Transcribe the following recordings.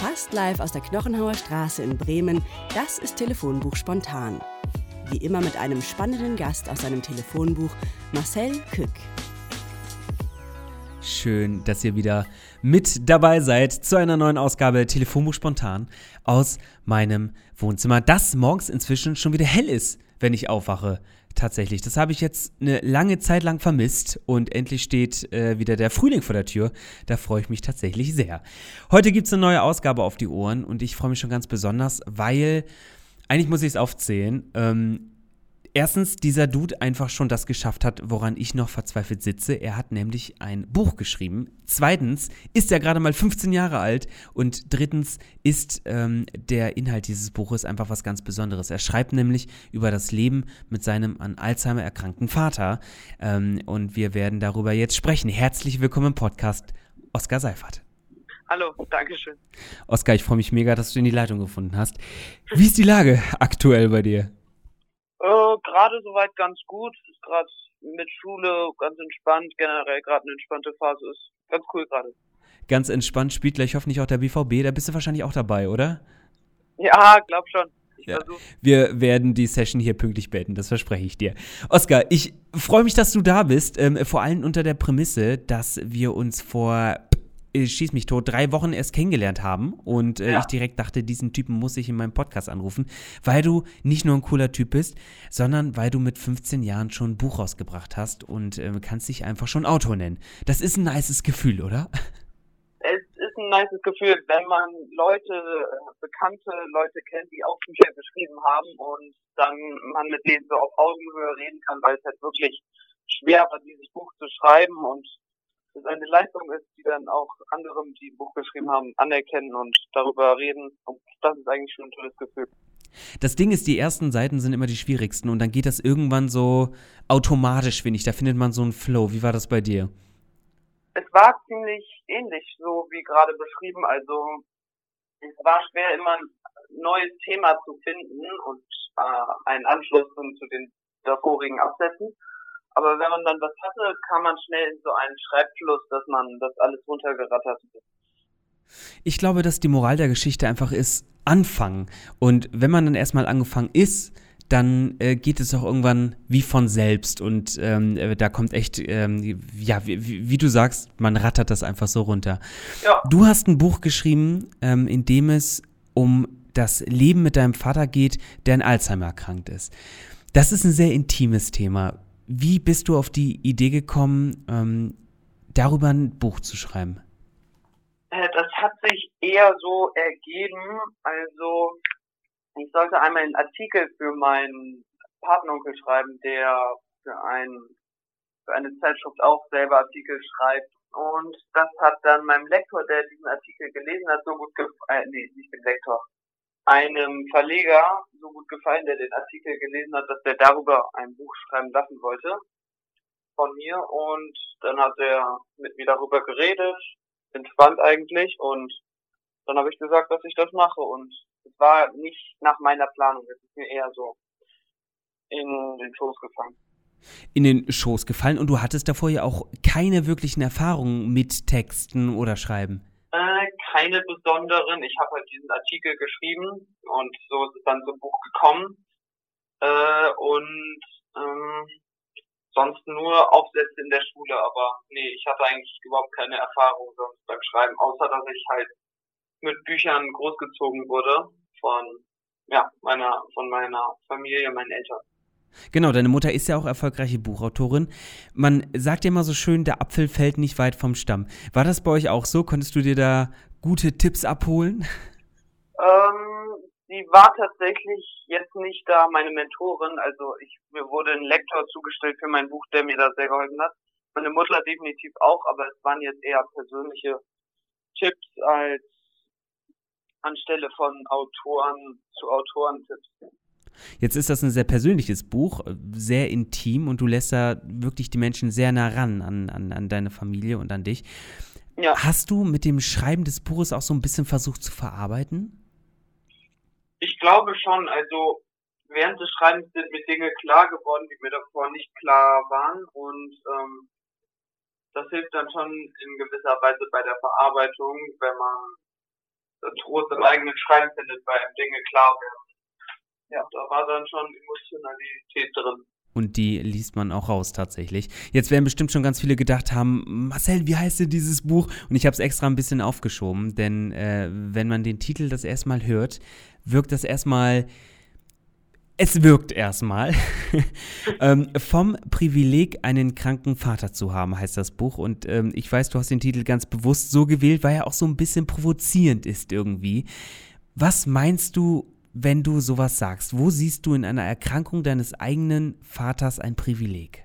Fast live aus der Knochenhauer Straße in Bremen, das ist Telefonbuch spontan. Wie immer mit einem spannenden Gast aus seinem Telefonbuch, Marcel Kück. Schön, dass ihr wieder mit dabei seid zu einer neuen Ausgabe Telefonbuch spontan aus meinem Wohnzimmer, das morgens inzwischen schon wieder hell ist, wenn ich aufwache tatsächlich. Das habe ich jetzt eine lange Zeit lang vermisst und endlich steht äh, wieder der Frühling vor der Tür. Da freue ich mich tatsächlich sehr. Heute gibt es eine neue Ausgabe auf die Ohren und ich freue mich schon ganz besonders, weil eigentlich muss ich es aufzählen. Ähm, erstens dieser Dude einfach schon das geschafft hat, woran ich noch verzweifelt sitze. Er hat nämlich ein Buch geschrieben. Zweitens ist er gerade mal 15 Jahre alt. Und drittens ist ähm, der Inhalt dieses Buches einfach was ganz Besonderes. Er schreibt nämlich über das Leben mit seinem an Alzheimer erkrankten Vater. Ähm, und wir werden darüber jetzt sprechen. Herzlich willkommen im Podcast, Oskar Seifert. Hallo, danke schön. Oskar, ich freue mich mega, dass du in die Leitung gefunden hast. Wie ist die Lage aktuell bei dir? Äh, gerade soweit ganz gut. Ist gerade mit Schule ganz entspannt, generell gerade eine entspannte Phase ist. Ganz cool gerade. Ganz entspannt spielt gleich hoffentlich auch der BVB. Da bist du wahrscheinlich auch dabei, oder? Ja, glaub schon. Ja. Wir werden die Session hier pünktlich beenden, das verspreche ich dir. Oskar, ich freue mich, dass du da bist, ähm, vor allem unter der Prämisse, dass wir uns vor schieß mich tot, drei Wochen erst kennengelernt haben und äh, ja. ich direkt dachte, diesen Typen muss ich in meinem Podcast anrufen, weil du nicht nur ein cooler Typ bist, sondern weil du mit 15 Jahren schon ein Buch rausgebracht hast und äh, kannst dich einfach schon Autor nennen. Das ist ein nices Gefühl, oder? Es ist ein nices Gefühl, wenn man Leute, äh, bekannte Leute kennt, die auch Bücher geschrieben haben und dann man mit denen so auf Augenhöhe reden kann, weil es halt wirklich schwer war, dieses Buch zu schreiben und es eine Leistung ist, die dann auch anderen, die ein Buch geschrieben haben, anerkennen und darüber reden. Und das ist eigentlich schon ein tolles Gefühl. Das Ding ist, die ersten Seiten sind immer die schwierigsten und dann geht das irgendwann so automatisch, finde ich. Da findet man so einen Flow. Wie war das bei dir? Es war ziemlich ähnlich, so wie gerade beschrieben. Also es war schwer, immer ein neues Thema zu finden und äh, einen Anschluss zu den davorigen Absätzen. Aber wenn man dann was hatte, kam man schnell in so einen Schreibfluss, dass man das alles runtergerattert hat. Ich glaube, dass die Moral der Geschichte einfach ist, anfangen. Und wenn man dann erstmal angefangen ist, dann äh, geht es auch irgendwann wie von selbst und ähm, äh, da kommt echt, ähm, ja, wie, wie, du sagst, man rattert das einfach so runter. Ja. Du hast ein Buch geschrieben, ähm, in dem es um das Leben mit deinem Vater geht, der an Alzheimer erkrankt ist. Das ist ein sehr intimes Thema. Wie bist du auf die Idee gekommen, ähm, darüber ein Buch zu schreiben? Äh, das hat sich eher so ergeben. Also ich sollte einmal einen Artikel für meinen Patenonkel schreiben, der für, ein, für eine Zeitschrift auch selber Artikel schreibt. Und das hat dann meinem Lektor, der diesen Artikel gelesen hat, so gut gefallen, äh, nee, nicht dem Lektor, einem Verleger so gut gefallen, der den Artikel gelesen hat, dass der darüber ein Buch schreiben lassen wollte von mir. Und dann hat er mit mir darüber geredet, entspannt eigentlich. Und dann habe ich gesagt, dass ich das mache. Und es war nicht nach meiner Planung, es ist mir eher so in den Schoß gefallen. In den Schoß gefallen. Und du hattest davor ja auch keine wirklichen Erfahrungen mit Texten oder Schreiben. Äh, keine besonderen. Ich habe halt diesen Artikel geschrieben und so ist es dann zum Buch gekommen. Äh, und ähm, sonst nur Aufsätze in der Schule, aber nee, ich hatte eigentlich überhaupt keine Erfahrung sonst beim Schreiben, außer dass ich halt mit Büchern großgezogen wurde von ja, meiner, von meiner Familie, meinen Eltern. Genau, deine Mutter ist ja auch erfolgreiche Buchautorin. Man sagt ja immer so schön, der Apfel fällt nicht weit vom Stamm. War das bei euch auch so? Konntest du dir da gute Tipps abholen? Ähm, sie war tatsächlich jetzt nicht da meine Mentorin. Also ich, mir wurde ein Lektor zugestellt für mein Buch, der mir da sehr geholfen hat. Meine Mutter definitiv auch, aber es waren jetzt eher persönliche Tipps als anstelle von Autoren zu Autorentipps. Jetzt ist das ein sehr persönliches Buch, sehr intim und du lässt da wirklich die Menschen sehr nah ran an, an, an deine Familie und an dich. Ja. Hast du mit dem Schreiben des Buches auch so ein bisschen versucht zu verarbeiten? Ich glaube schon. Also während des Schreibens sind mir Dinge klar geworden, die mir davor nicht klar waren. Und ähm, das hilft dann schon in gewisser Weise bei der Verarbeitung, wenn man Trost im eigenen Schreiben findet, weil einem Dinge klar werden. Ja, da war dann schon Emotionalität drin. Und die liest man auch raus tatsächlich. Jetzt werden bestimmt schon ganz viele gedacht haben, Marcel, wie heißt denn dieses Buch? Und ich habe es extra ein bisschen aufgeschoben, denn äh, wenn man den Titel das erstmal hört, wirkt das erstmal es wirkt erstmal. ähm, vom Privileg, einen kranken Vater zu haben, heißt das Buch. Und ähm, ich weiß, du hast den Titel ganz bewusst so gewählt, weil er auch so ein bisschen provozierend ist irgendwie. Was meinst du, wenn du sowas sagst? Wo siehst du in einer Erkrankung deines eigenen Vaters ein Privileg?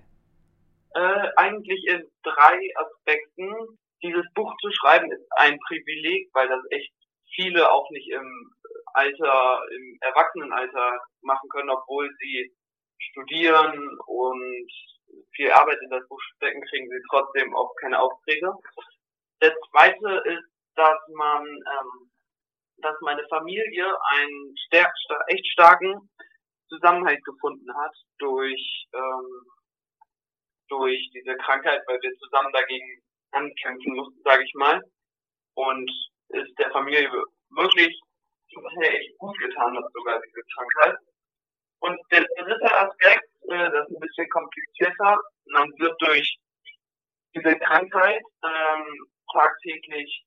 Äh, eigentlich in drei Aspekten. Dieses Buch zu schreiben ist ein Privileg, weil das echt viele auch nicht im Alter, im Erwachsenenalter machen können, obwohl sie studieren und viel Arbeit in das Buch stecken, kriegen sie trotzdem auch keine Aufträge. Der zweite ist, dass man, ähm, dass meine Familie einen star echt starken Zusammenhalt gefunden hat durch ähm, durch diese Krankheit, weil wir zusammen dagegen ankämpfen mussten, sage ich mal. Und ist der Familie wirklich echt gut getan hat, sogar diese Krankheit. Und der dritte Aspekt, äh, das ist ein bisschen komplizierter, man wird durch diese Krankheit ähm, tagtäglich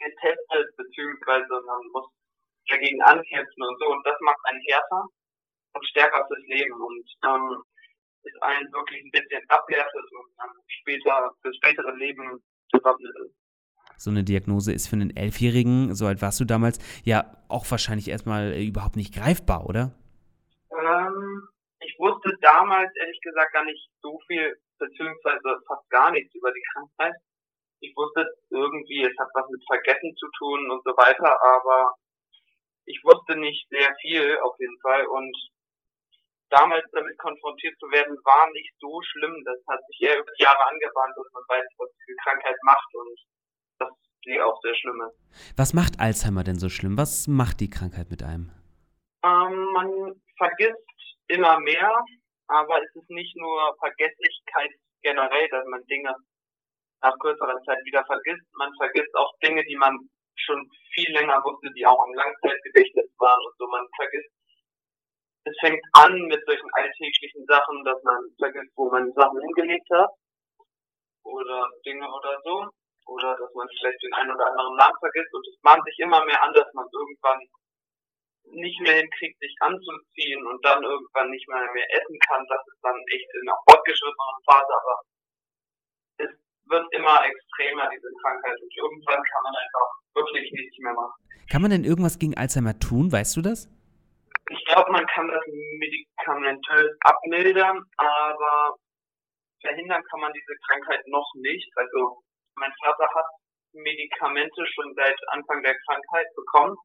getestet, beziehungsweise man muss dagegen ankämpfen und so. Und das macht einen härter und stärker fürs Leben und ähm, ist einen wirklich ein bisschen abwertet und dann später, fürs spätere Leben gewappnet ist so eine Diagnose ist für einen Elfjährigen, so alt warst du damals, ja auch wahrscheinlich erstmal äh, überhaupt nicht greifbar, oder? Ähm, ich wusste damals ehrlich gesagt gar nicht so viel, beziehungsweise fast gar nichts über die Krankheit. Ich wusste irgendwie, es hat was mit Vergessen zu tun und so weiter, aber ich wusste nicht sehr viel auf jeden Fall und damals damit konfrontiert zu werden, war nicht so schlimm. Das hat sich eher über Jahre angebahnt, dass man weiß, was diese Krankheit macht und dass die auch sehr schlimm ist. Was macht Alzheimer denn so schlimm? Was macht die Krankheit mit einem? Ähm, man vergisst immer mehr, aber es ist nicht nur Vergesslichkeit generell, dass man Dinge nach kürzerer Zeit wieder vergisst. Man vergisst auch Dinge, die man schon viel länger wusste, die auch im Langzeitgedächtnis waren und so. Man vergisst, es fängt an mit solchen alltäglichen Sachen, dass man vergisst, wo man Sachen hingelegt hat oder Dinge oder so oder dass man vielleicht den einen oder anderen Namen vergisst und es mahnt sich immer mehr an, dass man irgendwann nicht mehr hinkriegt, sich anzuziehen und dann irgendwann nicht mehr mehr essen kann. Das ist dann echt in einer fortgeschrittenen Phase, aber wird immer extremer, diese Krankheit, und irgendwann kann man einfach wirklich nichts mehr machen. Kann man denn irgendwas gegen Alzheimer tun, weißt du das? Ich glaube, man kann das medikamentös abmildern, aber verhindern kann man diese Krankheit noch nicht. Also mein Vater hat Medikamente schon seit Anfang der Krankheit bekommen.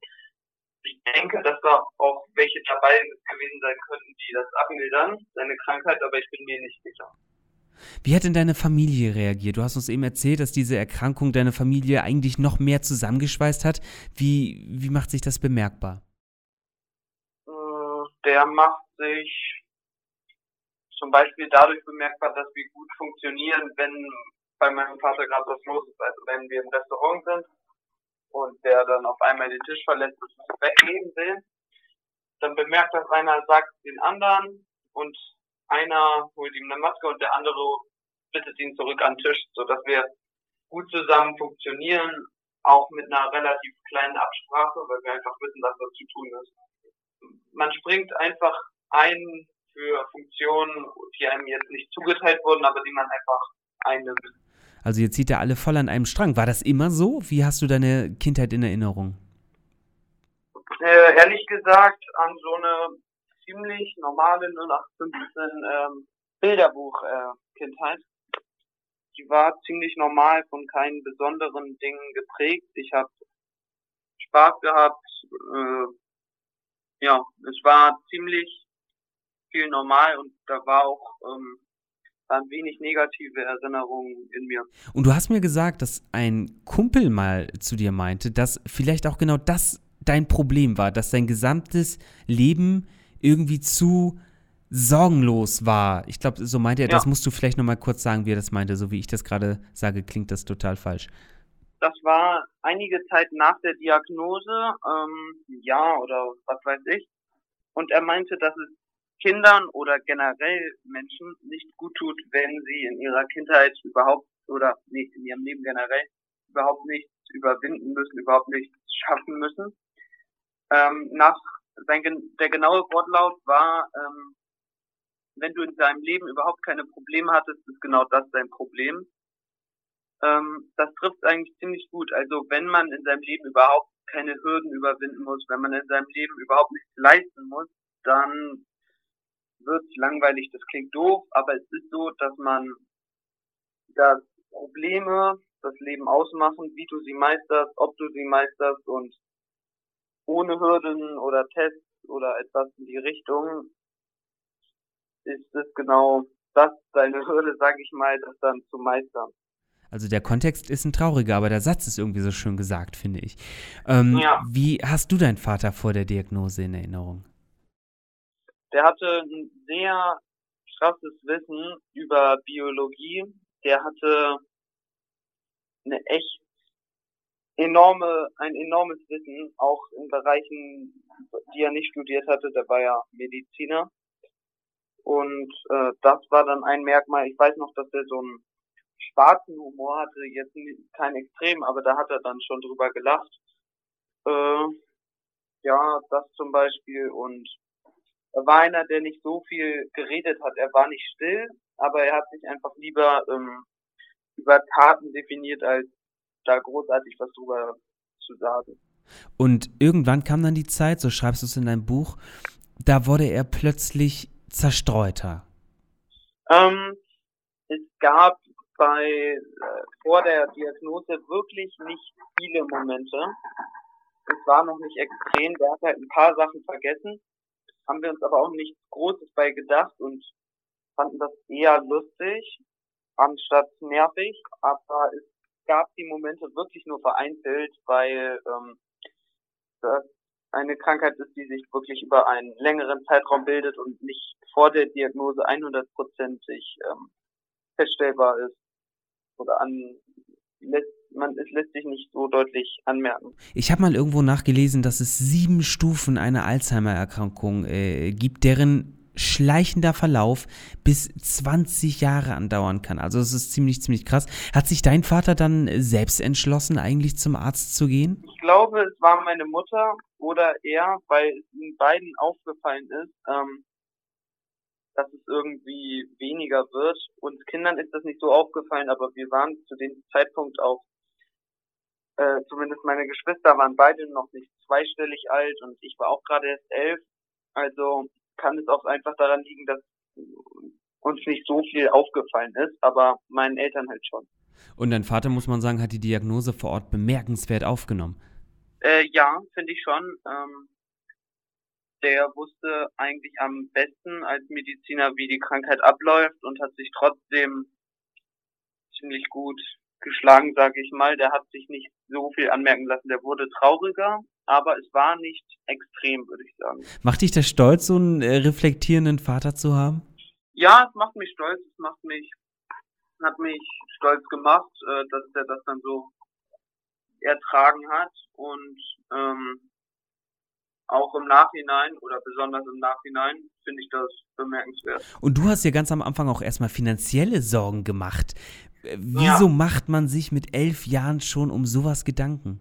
Ich denke, dass da auch welche dabei gewesen sein könnten, die das abmildern, seine Krankheit, aber ich bin mir nicht sicher. Wie hat denn deine Familie reagiert? Du hast uns eben erzählt, dass diese Erkrankung deine Familie eigentlich noch mehr zusammengeschweißt hat. Wie, wie macht sich das bemerkbar? Äh, der macht sich zum Beispiel dadurch bemerkbar, dass wir gut funktionieren, wenn bei meinem Vater gerade was los ist. Also wenn wir im Restaurant sind und der dann auf einmal den Tisch verlässt und weggeben will, dann bemerkt das einer, sagt den anderen und einer holt ihm eine Maske und der andere bittet ihn zurück an den Tisch, sodass wir gut zusammen funktionieren, auch mit einer relativ kleinen Absprache, weil wir einfach wissen, was da zu tun ist. Man springt einfach ein für Funktionen, die einem jetzt nicht zugeteilt wurden, aber die man einfach einnimmt. Also jetzt zieht er alle voll an einem Strang. War das immer so? Wie hast du deine Kindheit in Erinnerung? Äh, ehrlich gesagt, an so eine ziemlich normale 0815 ähm, Bilderbuch-Kindheit. Äh, Die war ziemlich normal, von keinen besonderen Dingen geprägt. Ich habe Spaß gehabt. Äh, ja, es war ziemlich viel normal und da war auch ähm, waren wenig negative Erinnerungen in mir. Und du hast mir gesagt, dass ein Kumpel mal zu dir meinte, dass vielleicht auch genau das dein Problem war, dass dein gesamtes Leben irgendwie zu sorgenlos war. Ich glaube, so meinte er, ja. das musst du vielleicht nochmal kurz sagen, wie er das meinte. So wie ich das gerade sage, klingt das total falsch. das war einige Zeit nach der Diagnose, ähm, ja oder was weiß ich. Und er meinte, dass es Kindern oder generell Menschen nicht gut tut, wenn sie in ihrer Kindheit überhaupt oder nee, in ihrem Leben generell überhaupt nichts überwinden müssen, überhaupt nichts schaffen müssen. Ähm, nach sein, der genaue Wortlaut war, ähm, wenn du in deinem Leben überhaupt keine Probleme hattest, ist genau das dein Problem. Ähm, das trifft eigentlich ziemlich gut. Also wenn man in seinem Leben überhaupt keine Hürden überwinden muss, wenn man in seinem Leben überhaupt nichts leisten muss, dann wird langweilig. Das klingt doof, aber es ist so, dass man dass Probleme das Leben ausmachen, wie du sie meisterst, ob du sie meisterst und ohne Hürden oder Tests oder etwas in die Richtung ist es genau das, deine Hürde, sage ich mal, das dann zu meistern. Also der Kontext ist ein trauriger, aber der Satz ist irgendwie so schön gesagt, finde ich. Ähm, ja. Wie hast du deinen Vater vor der Diagnose in Erinnerung? Der hatte ein sehr krasses Wissen über Biologie. Der hatte eine echt enorme, ein enormes Wissen, auch in Bereichen, die er nicht studiert hatte. Der war ja Mediziner. Und äh, das war dann ein Merkmal. Ich weiß noch, dass er so einen schwarzen Humor hatte, jetzt kein Extrem, aber da hat er dann schon drüber gelacht. Äh, ja, das zum Beispiel. Und er war einer, der nicht so viel geredet hat. Er war nicht still, aber er hat sich einfach lieber ähm, über Taten definiert, als da großartig was drüber zu sagen. Und irgendwann kam dann die Zeit, so schreibst du es in deinem Buch, da wurde er plötzlich zerstreuter. Ähm, es gab bei äh, vor der Diagnose wirklich nicht viele Momente. Es war noch nicht extrem. Der hat halt ein paar Sachen vergessen haben wir uns aber auch nichts Großes bei gedacht und fanden das eher lustig, anstatt nervig. Aber es gab die Momente wirklich nur vereinzelt, weil ähm, das eine Krankheit ist, die sich wirklich über einen längeren Zeitraum bildet und nicht vor der Diagnose 100%ig ähm, feststellbar ist oder an lässt man, es lässt sich nicht so deutlich anmerken. Ich habe mal irgendwo nachgelesen, dass es sieben Stufen einer Alzheimer-Erkrankung äh, gibt, deren schleichender Verlauf bis 20 Jahre andauern kann. Also das ist ziemlich, ziemlich krass. Hat sich dein Vater dann selbst entschlossen, eigentlich zum Arzt zu gehen? Ich glaube, es war meine Mutter oder er, weil es ihnen beiden aufgefallen ist, ähm, dass es irgendwie weniger wird. Uns Kindern ist das nicht so aufgefallen, aber wir waren zu dem Zeitpunkt auch äh, zumindest meine Geschwister waren beide noch nicht zweistellig alt und ich war auch gerade erst elf. Also kann es auch einfach daran liegen, dass uns nicht so viel aufgefallen ist, aber meinen Eltern halt schon. Und dein Vater, muss man sagen, hat die Diagnose vor Ort bemerkenswert aufgenommen. Äh, ja, finde ich schon. Ähm, der wusste eigentlich am besten als Mediziner, wie die Krankheit abläuft und hat sich trotzdem ziemlich gut geschlagen, sage ich mal. Der hat sich nicht so viel anmerken lassen. Der wurde trauriger, aber es war nicht extrem, würde ich sagen. Macht dich das stolz, so einen äh, reflektierenden Vater zu haben? Ja, es macht mich stolz. Es macht mich, hat mich stolz gemacht, äh, dass er das dann so ertragen hat und ähm, auch im Nachhinein oder besonders im Nachhinein finde ich das bemerkenswert. Und du hast ja ganz am Anfang auch erstmal finanzielle Sorgen gemacht. Wieso ja. macht man sich mit elf Jahren schon um sowas Gedanken?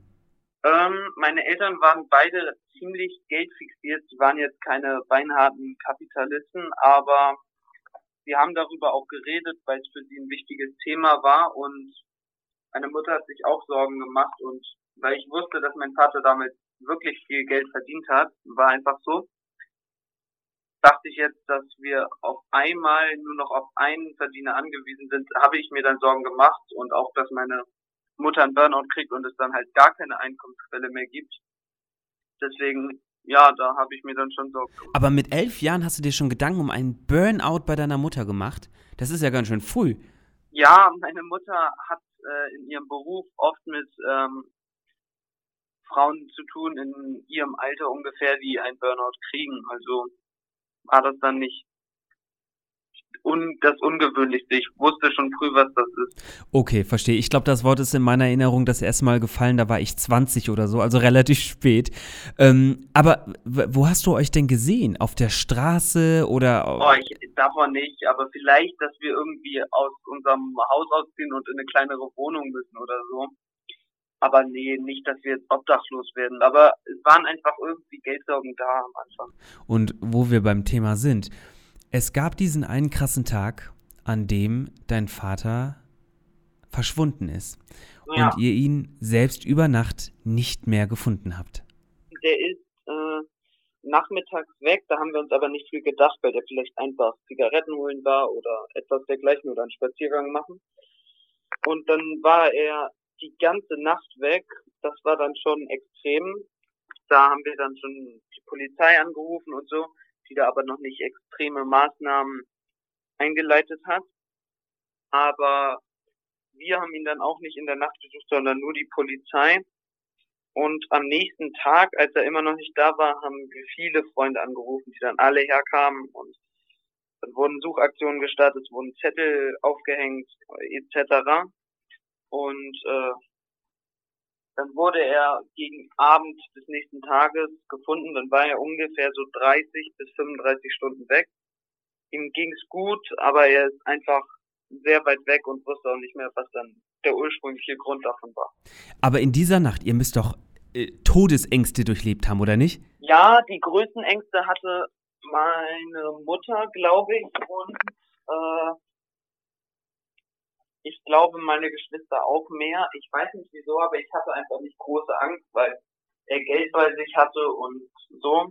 Ähm, meine Eltern waren beide ziemlich geldfixiert. Sie waren jetzt keine beinharten Kapitalisten, aber sie haben darüber auch geredet, weil es für sie ein wichtiges Thema war. Und meine Mutter hat sich auch Sorgen gemacht. Und weil ich wusste, dass mein Vater damit wirklich viel Geld verdient hat, war einfach so, dachte ich jetzt, dass wir auf einmal nur noch auf einen Verdiener angewiesen sind, habe ich mir dann Sorgen gemacht. Und auch, dass meine Mutter einen Burnout kriegt und es dann halt gar keine Einkommensquelle mehr gibt. Deswegen, ja, da habe ich mir dann schon Sorgen gemacht. Aber mit elf Jahren hast du dir schon Gedanken um einen Burnout bei deiner Mutter gemacht? Das ist ja ganz schön früh. Ja, meine Mutter hat äh, in ihrem Beruf oft mit ähm, Frauen zu tun in ihrem Alter ungefähr, die einen Burnout kriegen. Also war das dann nicht un das Ungewöhnlichste. Ich wusste schon früh, was das ist. Okay, verstehe. Ich glaube, das Wort ist in meiner Erinnerung das erste Mal gefallen, da war ich 20 oder so, also relativ spät. Ähm, aber wo hast du euch denn gesehen? Auf der Straße oder? Oh, ich davon nicht, aber vielleicht, dass wir irgendwie aus unserem Haus ausziehen und in eine kleinere Wohnung müssen oder so. Aber nee, nicht, dass wir jetzt obdachlos werden. Aber es waren einfach irgendwie Geldsorgen da am Anfang. Und wo wir beim Thema sind, es gab diesen einen krassen Tag, an dem dein Vater verschwunden ist ja. und ihr ihn selbst über Nacht nicht mehr gefunden habt. Der ist äh, nachmittags weg, da haben wir uns aber nicht viel gedacht, weil der vielleicht einfach Zigaretten holen war oder etwas dergleichen oder einen Spaziergang machen. Und dann war er die ganze Nacht weg. Das war dann schon extrem. Da haben wir dann schon die Polizei angerufen und so die da aber noch nicht extreme Maßnahmen eingeleitet hat. Aber wir haben ihn dann auch nicht in der Nacht gesucht, sondern nur die Polizei. Und am nächsten Tag, als er immer noch nicht da war, haben wir viele Freunde angerufen, die dann alle herkamen und dann wurden Suchaktionen gestartet, es wurden Zettel aufgehängt etc. Und äh, dann wurde er gegen Abend des nächsten Tages gefunden. Dann war er ungefähr so 30 bis 35 Stunden weg. Ihm ging's gut, aber er ist einfach sehr weit weg und wusste auch nicht mehr, was dann der ursprüngliche Grund davon war. Aber in dieser Nacht, ihr müsst doch äh, Todesängste durchlebt haben, oder nicht? Ja, die größten Ängste hatte meine Mutter, glaube ich, und äh, ich glaube, meine Geschwister auch mehr. Ich weiß nicht wieso, aber ich hatte einfach nicht große Angst, weil er Geld bei sich hatte und so.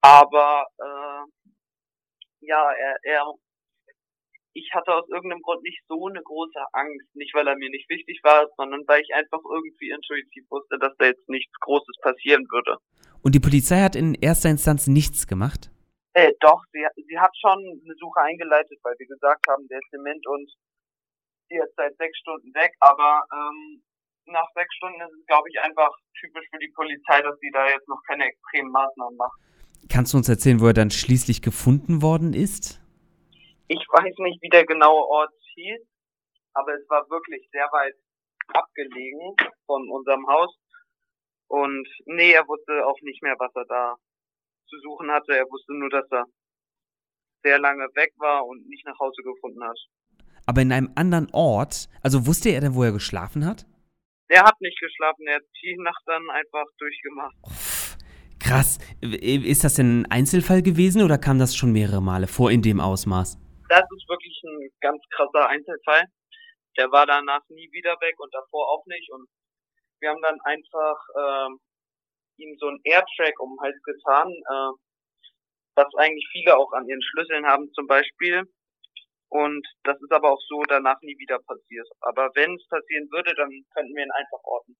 Aber äh, ja, er, er, ich hatte aus irgendeinem Grund nicht so eine große Angst. Nicht, weil er mir nicht wichtig war, sondern weil ich einfach irgendwie intuitiv wusste, dass da jetzt nichts Großes passieren würde. Und die Polizei hat in erster Instanz nichts gemacht? Äh, doch, sie, sie hat schon eine Suche eingeleitet, weil wir gesagt haben, der ist dement und jetzt seit sechs Stunden weg, aber ähm, nach sechs Stunden ist es, glaube ich, einfach typisch für die Polizei, dass sie da jetzt noch keine extremen Maßnahmen macht. Kannst du uns erzählen, wo er dann schließlich gefunden worden ist? Ich weiß nicht, wie der genaue Ort hieß, aber es war wirklich sehr weit abgelegen von unserem Haus. Und nee, er wusste auch nicht mehr, was er da zu suchen hatte. Er wusste nur, dass er sehr lange weg war und nicht nach Hause gefunden hat aber in einem anderen Ort. Also wusste er denn, wo er geschlafen hat? Er hat nicht geschlafen, er hat die Nacht dann einfach durchgemacht. Oh, krass. Ist das denn ein Einzelfall gewesen oder kam das schon mehrere Male vor in dem Ausmaß? Das ist wirklich ein ganz krasser Einzelfall. Der war danach nie wieder weg und davor auch nicht. Und wir haben dann einfach äh, ihm so einen Airtrack um den Hals getan, äh, was eigentlich viele auch an ihren Schlüsseln haben zum Beispiel. Und das ist aber auch so danach nie wieder passiert. Aber wenn es passieren würde, dann könnten wir ihn einfach orten.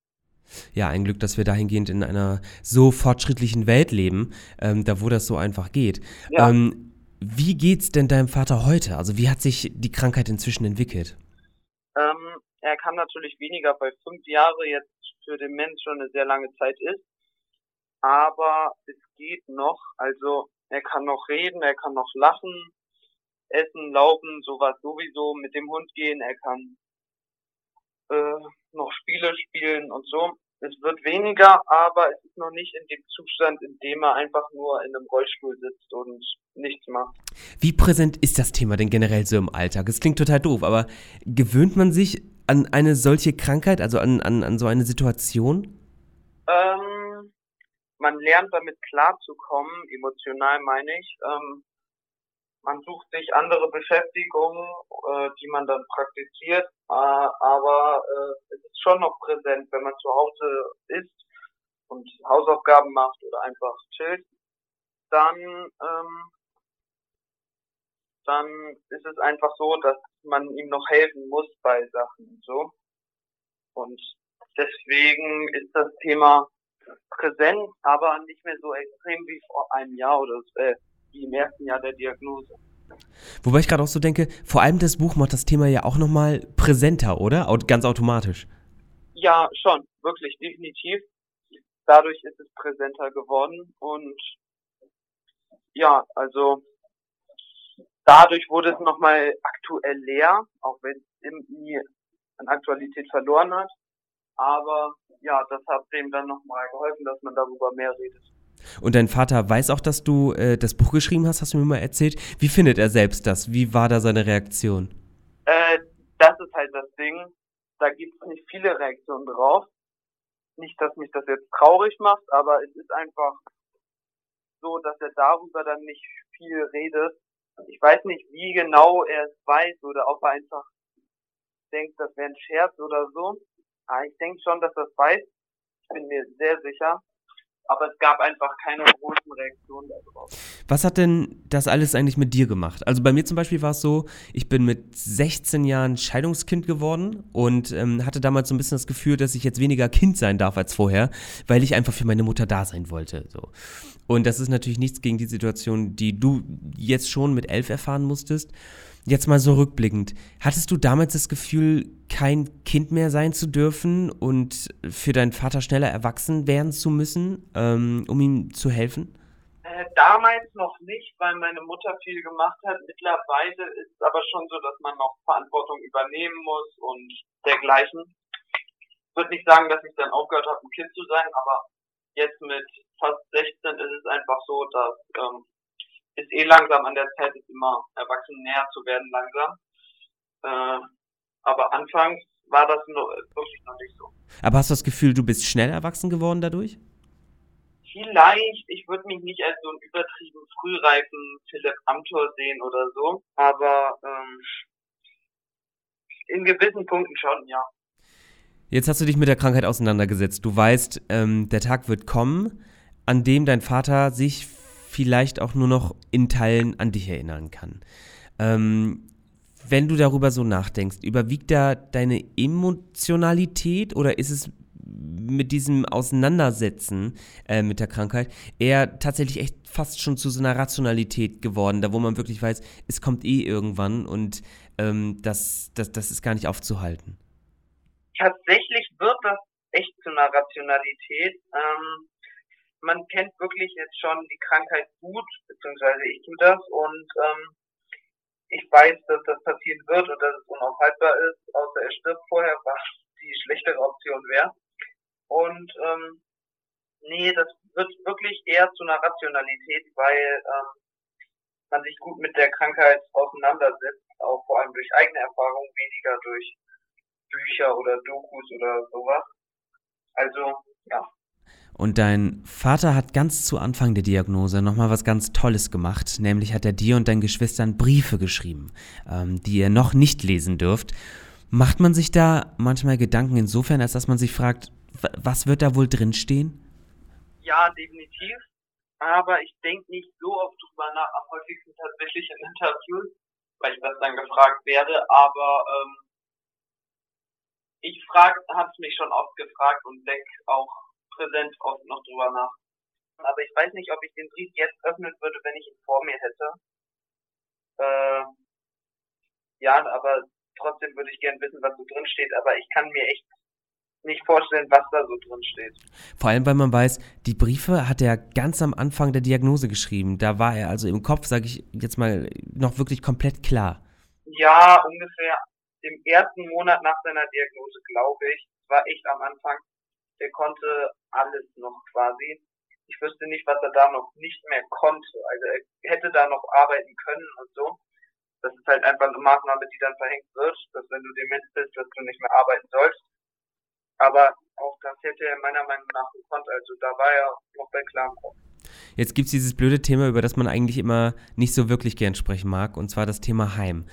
Ja, ein Glück, dass wir dahingehend in einer so fortschrittlichen Welt leben, ähm, da wo das so einfach geht. Ja. Ähm, wie geht's denn deinem Vater heute? Also wie hat sich die Krankheit inzwischen entwickelt? Ähm, er kann natürlich weniger, weil fünf Jahre jetzt für den Mensch schon eine sehr lange Zeit ist. Aber es geht noch. Also er kann noch reden, er kann noch lachen, Essen, Laufen, sowas sowieso, mit dem Hund gehen, er kann äh, noch Spiele spielen und so. Es wird weniger, aber es ist noch nicht in dem Zustand, in dem er einfach nur in einem Rollstuhl sitzt und nichts macht. Wie präsent ist das Thema denn generell so im Alltag? Es klingt total doof, aber gewöhnt man sich an eine solche Krankheit, also an, an, an so eine Situation? Ähm, man lernt damit klarzukommen, emotional meine ich. Ähm, man sucht sich andere Beschäftigungen, äh, die man dann praktiziert, äh, aber äh, es ist schon noch präsent, wenn man zu Hause ist und Hausaufgaben macht oder einfach chillt, dann ähm, dann ist es einfach so, dass man ihm noch helfen muss bei Sachen und so. Und deswegen ist das Thema präsent, aber nicht mehr so extrem wie vor einem Jahr oder so, äh, wie im ersten Jahr der Diagnose. Wobei ich gerade auch so denke, vor allem das Buch macht das Thema ja auch nochmal präsenter, oder? Ganz automatisch. Ja, schon, wirklich, definitiv. Dadurch ist es präsenter geworden und ja, also dadurch wurde es nochmal aktuell leer, auch wenn es irgendwie an Aktualität verloren hat. Aber ja, das hat dem dann nochmal geholfen, dass man darüber mehr redet. Und dein Vater weiß auch, dass du äh, das Buch geschrieben hast, hast du mir mal erzählt. Wie findet er selbst das? Wie war da seine Reaktion? Äh, das ist halt das Ding. Da gibt es nicht viele Reaktionen drauf. Nicht, dass mich das jetzt traurig macht, aber es ist einfach so, dass er darüber dann nicht viel redet. Ich weiß nicht, wie genau er es weiß oder ob er einfach denkt, das wäre ein Scherz oder so. Aber ich denke schon, dass er es weiß. Ich bin mir sehr sicher aber es gab einfach keine großen Reaktionen darauf. Was hat denn das alles eigentlich mit dir gemacht? Also bei mir zum Beispiel war es so, ich bin mit 16 Jahren Scheidungskind geworden und ähm, hatte damals so ein bisschen das Gefühl, dass ich jetzt weniger Kind sein darf als vorher, weil ich einfach für meine Mutter da sein wollte. So. Und das ist natürlich nichts gegen die Situation, die du jetzt schon mit elf erfahren musstest. Jetzt mal so rückblickend, hattest du damals das Gefühl, kein Kind mehr sein zu dürfen und für deinen Vater schneller erwachsen werden zu müssen, ähm, um ihm zu helfen? Äh, damals noch nicht, weil meine Mutter viel gemacht hat. Mittlerweile ist es aber schon so, dass man noch Verantwortung übernehmen muss und dergleichen. Ich würde nicht sagen, dass ich dann aufgehört habe, ein Kind zu sein, aber jetzt mit fast 16 ist es einfach so, dass ähm, ist eh langsam an der Zeit, ist immer erwachsen näher zu werden langsam. Äh, aber anfangs war das noch, wirklich noch nicht so. Aber hast du das Gefühl, du bist schnell erwachsen geworden dadurch? Vielleicht, ich würde mich nicht als so einen übertrieben frühreifen Philipp Amthor sehen oder so, aber ähm, in gewissen Punkten schon, ja. Jetzt hast du dich mit der Krankheit auseinandergesetzt. Du weißt, ähm, der Tag wird kommen, an dem dein Vater sich vielleicht auch nur noch in Teilen an dich erinnern kann. Ähm, wenn du darüber so nachdenkst, überwiegt da deine Emotionalität oder ist es mit diesem Auseinandersetzen äh, mit der Krankheit eher tatsächlich echt fast schon zu so einer Rationalität geworden, da wo man wirklich weiß, es kommt eh irgendwann und ähm, das, das, das ist gar nicht aufzuhalten? Tatsächlich wird das echt zu einer Rationalität. Ähm, man kennt wirklich jetzt schon die Krankheit gut, beziehungsweise ich tue das und ähm, ich weiß, dass das passieren wird und dass es unaufhaltbar ist, außer er stirbt vorher, was die schlechtere Option wäre. Und ähm, nee, das wird wirklich eher zu einer Rationalität, weil ähm, man sich gut mit der Krankheit auseinandersetzt, auch vor allem durch eigene Erfahrungen, weniger durch Bücher oder Dokus oder sowas. Also, ja. Und dein Vater hat ganz zu Anfang der Diagnose nochmal was ganz Tolles gemacht, nämlich hat er dir und deinen Geschwistern Briefe geschrieben, ähm, die ihr noch nicht lesen dürft. Macht man sich da manchmal Gedanken insofern, als dass man sich fragt, was wird da wohl drinstehen? Ja, definitiv. Aber ich denke nicht so oft drüber nach, am häufigsten tatsächlich in Interviews, weil ich das dann gefragt werde. Aber ähm, ich habe es mich schon oft gefragt und denke auch präsent oft noch drüber nach. Aber ich weiß nicht, ob ich den Brief jetzt öffnen würde, wenn ich ihn vor mir hätte. Äh, ja, aber trotzdem würde ich gern wissen, was so drin steht. Aber ich kann mir echt nicht vorstellen, was da so drin steht. Vor allem, weil man weiß, die Briefe hat er ganz am Anfang der Diagnose geschrieben. Da war er also im Kopf, sage ich jetzt mal, noch wirklich komplett klar. Ja, ungefähr im ersten Monat nach seiner Diagnose, glaube ich. Es war echt am Anfang der konnte alles noch quasi. Ich wüsste nicht, was er da noch nicht mehr konnte. Also er hätte da noch arbeiten können und so. Das ist halt einfach eine Maßnahme, die dann verhängt wird, dass wenn du dement bist, dass du nicht mehr arbeiten sollst. Aber auch das hätte er meiner Meinung nach gekonnt. Also da war er noch bei klarem Kopf. Jetzt gibt es dieses blöde Thema, über das man eigentlich immer nicht so wirklich gern sprechen mag, und zwar das Thema Heim.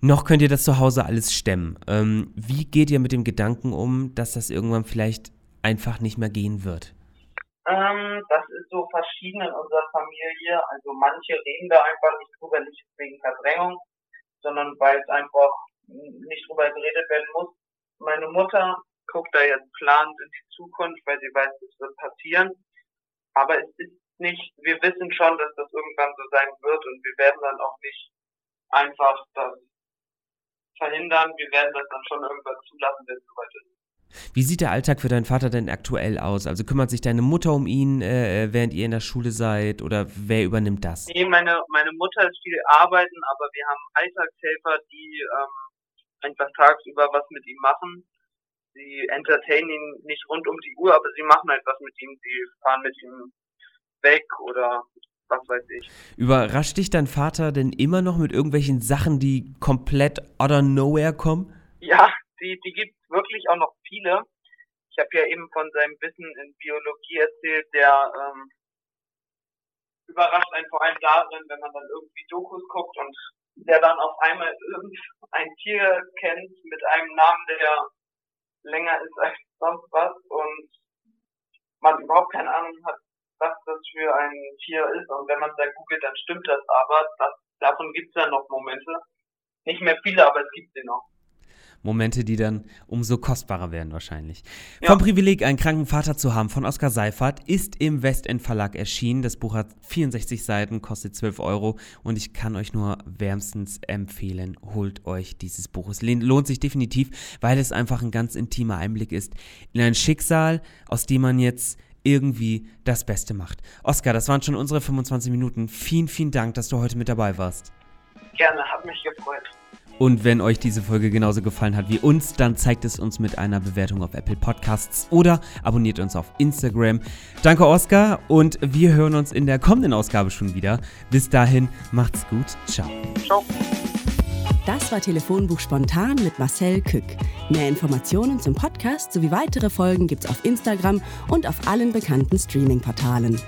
Noch könnt ihr das zu Hause alles stemmen. Ähm, wie geht ihr mit dem Gedanken um, dass das irgendwann vielleicht einfach nicht mehr gehen wird? Ähm, das ist so verschieden in unserer Familie. Also manche reden da einfach nicht drüber, nicht wegen Verdrängung, sondern weil es einfach nicht drüber geredet werden muss. Meine Mutter guckt da jetzt planend in die Zukunft, weil sie weiß, es wird passieren. Aber es ist nicht, wir wissen schon, dass das irgendwann so sein wird und wir werden dann auch nicht einfach das verhindern. Wir werden das dann schon irgendwann zulassen, wenn es soweit ist. Wie sieht der Alltag für deinen Vater denn aktuell aus? Also kümmert sich deine Mutter um ihn, äh, während ihr in der Schule seid oder wer übernimmt das? Nee, meine, meine Mutter ist viel arbeiten, aber wir haben Alltagshelfer, die ähm, einfach tagsüber was mit ihm machen. Sie entertainen ihn nicht rund um die Uhr, aber sie machen halt was mit ihm. Sie fahren mit ihm weg oder was weiß ich. Überrascht dich dein Vater denn immer noch mit irgendwelchen Sachen, die komplett out of nowhere kommen? Ja, die, die gibt es wirklich auch noch viele. Ich habe ja eben von seinem Wissen in Biologie erzählt, der ähm, überrascht einen vor allem darin, wenn man dann irgendwie Dokus guckt und der dann auf einmal irgendein Tier kennt mit einem Namen, der länger ist als sonst was und man überhaupt keine Ahnung hat, was das für ein Tier ist. Und wenn man es dann googelt, dann stimmt das aber. Das, davon gibt es ja noch Momente. Nicht mehr viele, aber es gibt sie noch. Momente, die dann umso kostbarer werden wahrscheinlich. Ja. Vom Privileg, einen kranken Vater zu haben von Oskar Seifert ist im Westend Verlag erschienen. Das Buch hat 64 Seiten, kostet 12 Euro und ich kann euch nur wärmstens empfehlen, holt euch dieses Buch. Es lohnt sich definitiv, weil es einfach ein ganz intimer Einblick ist in ein Schicksal, aus dem man jetzt irgendwie das Beste macht. Oskar, das waren schon unsere 25 Minuten. Vielen, vielen Dank, dass du heute mit dabei warst. Gerne, hat mich gefreut. Und wenn euch diese Folge genauso gefallen hat wie uns, dann zeigt es uns mit einer Bewertung auf Apple Podcasts oder abonniert uns auf Instagram. Danke, Oskar, und wir hören uns in der kommenden Ausgabe schon wieder. Bis dahin, macht's gut. Ciao. Ciao. Das war Telefonbuch Spontan mit Marcel Kück. Mehr Informationen zum Podcast sowie weitere Folgen gibt's auf Instagram und auf allen bekannten Streaming-Portalen.